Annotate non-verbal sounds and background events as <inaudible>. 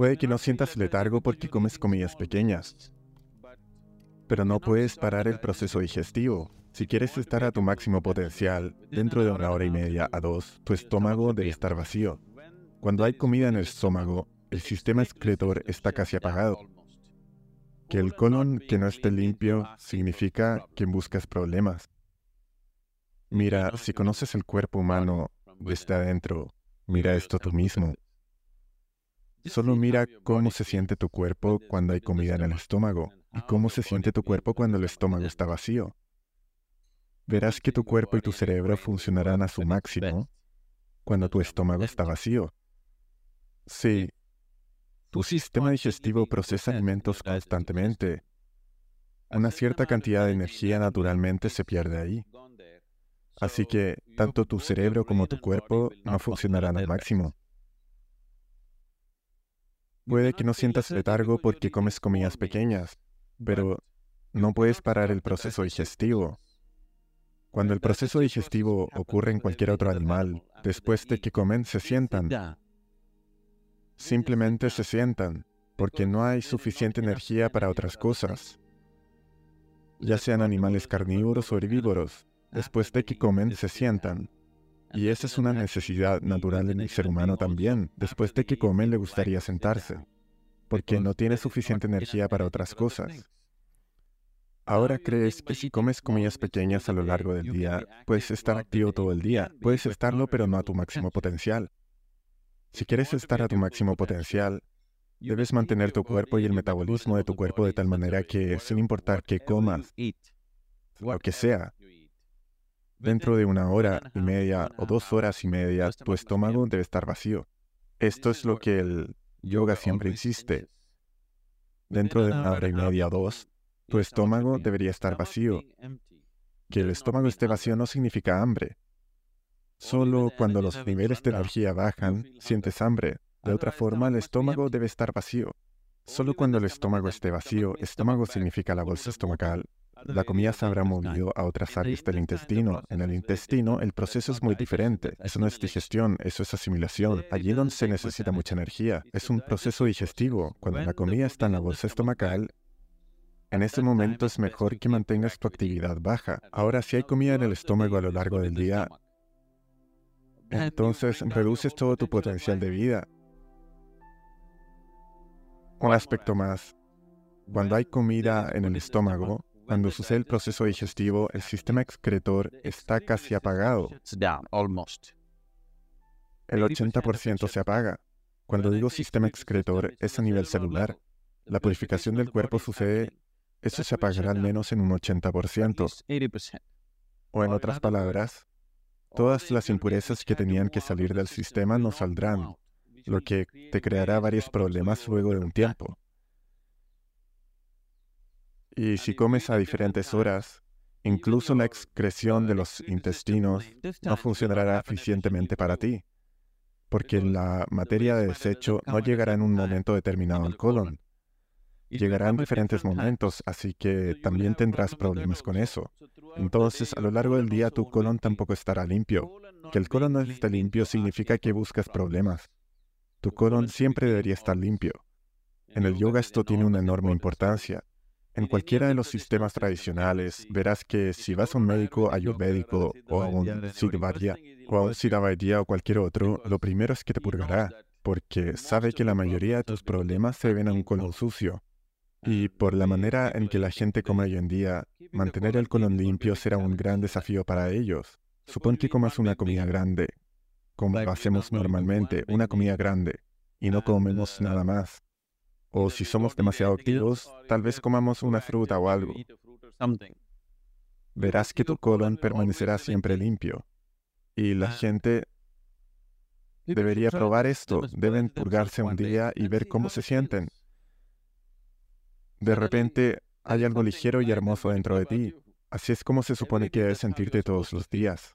Puede que no sientas letargo porque comes comidas pequeñas, pero no puedes parar el proceso digestivo. Si quieres estar a tu máximo potencial, dentro de una hora y media a dos, tu estómago debe estar vacío. Cuando hay comida en el estómago, el sistema excretor está casi apagado. Que el colon que no esté limpio significa que buscas problemas. Mira, si conoces el cuerpo humano desde adentro, mira esto tú mismo. Solo mira cómo se siente tu cuerpo cuando hay comida en el estómago y cómo se siente tu cuerpo cuando el estómago está vacío. Verás que tu cuerpo y tu cerebro funcionarán a su <laughs> máximo cuando tu estómago está vacío. Sí, tu sistema digestivo procesa alimentos constantemente. Una cierta cantidad de energía naturalmente se pierde ahí. Así que tanto tu cerebro como tu cuerpo no funcionarán al máximo. Puede que no sientas letargo porque comes comidas pequeñas, pero no puedes parar el proceso digestivo. Cuando el proceso digestivo ocurre en cualquier otro animal, después de que comen se sientan, Simplemente se sientan, porque no hay suficiente energía para otras cosas. Ya sean animales carnívoros o herbívoros, después de que comen se sientan. Y esa es una necesidad natural en el ser humano también. Después de que come le gustaría sentarse, porque no tiene suficiente energía para otras cosas. Ahora crees que si comes comidas pequeñas a lo largo del día, puedes estar activo todo el día. Puedes estarlo, pero no a tu máximo potencial. Si quieres estar a tu máximo potencial, debes mantener tu cuerpo y el metabolismo de tu cuerpo de tal manera que, sin importar qué comas, lo que sea, dentro de una hora y media o dos horas y media, tu estómago debe estar vacío. Esto es lo que el yoga siempre insiste. Dentro de una hora y media o dos, tu estómago debería estar vacío. Que el estómago esté vacío no significa hambre. Solo cuando los niveles de energía bajan, sientes hambre. De otra forma, el estómago debe estar vacío. Solo cuando el estómago esté vacío, estómago significa la bolsa estomacal, la comida se habrá movido a otras áreas del intestino. En el intestino el proceso es muy diferente. Eso no es digestión, eso es asimilación. Allí donde se necesita mucha energía. Es un proceso digestivo. Cuando la comida está en la bolsa estomacal, en ese momento es mejor que mantengas tu actividad baja. Ahora, si hay comida en el estómago a lo largo del día, entonces reduces todo tu potencial de vida. Un aspecto más. Cuando hay comida en el estómago, cuando sucede el proceso digestivo, el sistema excretor está casi apagado. El 80% se apaga. Cuando digo sistema excretor, es a nivel celular. La purificación del cuerpo sucede, eso se apagará al menos en un 80%. O en otras palabras, Todas las impurezas que tenían que salir del sistema no saldrán, lo que te creará varios problemas luego de un tiempo. Y si comes a diferentes horas, incluso la excreción de los intestinos no funcionará eficientemente para ti, porque la materia de desecho no llegará en un momento determinado al colon. Llegarán diferentes momentos, así que también tendrás problemas con eso. Entonces, a lo largo del día tu colon tampoco estará limpio. Que el colon no esté limpio significa que buscas problemas. Tu colon siempre debería estar limpio. En el yoga esto tiene una enorme importancia. En cualquiera de los sistemas tradicionales, verás que si vas a un médico ayurvédico o a un siddhavaya o a un siddhavaidya o cualquier otro, lo primero es que te purgará, porque sabe que la mayoría de tus problemas se ven a un colon sucio. Y por la manera en que la gente come hoy en día, mantener el colon limpio será un gran desafío para ellos. Supón que comas una comida grande, como hacemos normalmente, una comida grande, y no comemos nada más. O si somos demasiado activos, tal vez comamos una fruta o algo. Verás que tu colon permanecerá siempre limpio. Y la gente debería probar esto. Deben purgarse un día y ver cómo se sienten. De repente hay algo ligero y hermoso dentro de ti. Así es como se supone que debes sentirte todos los días.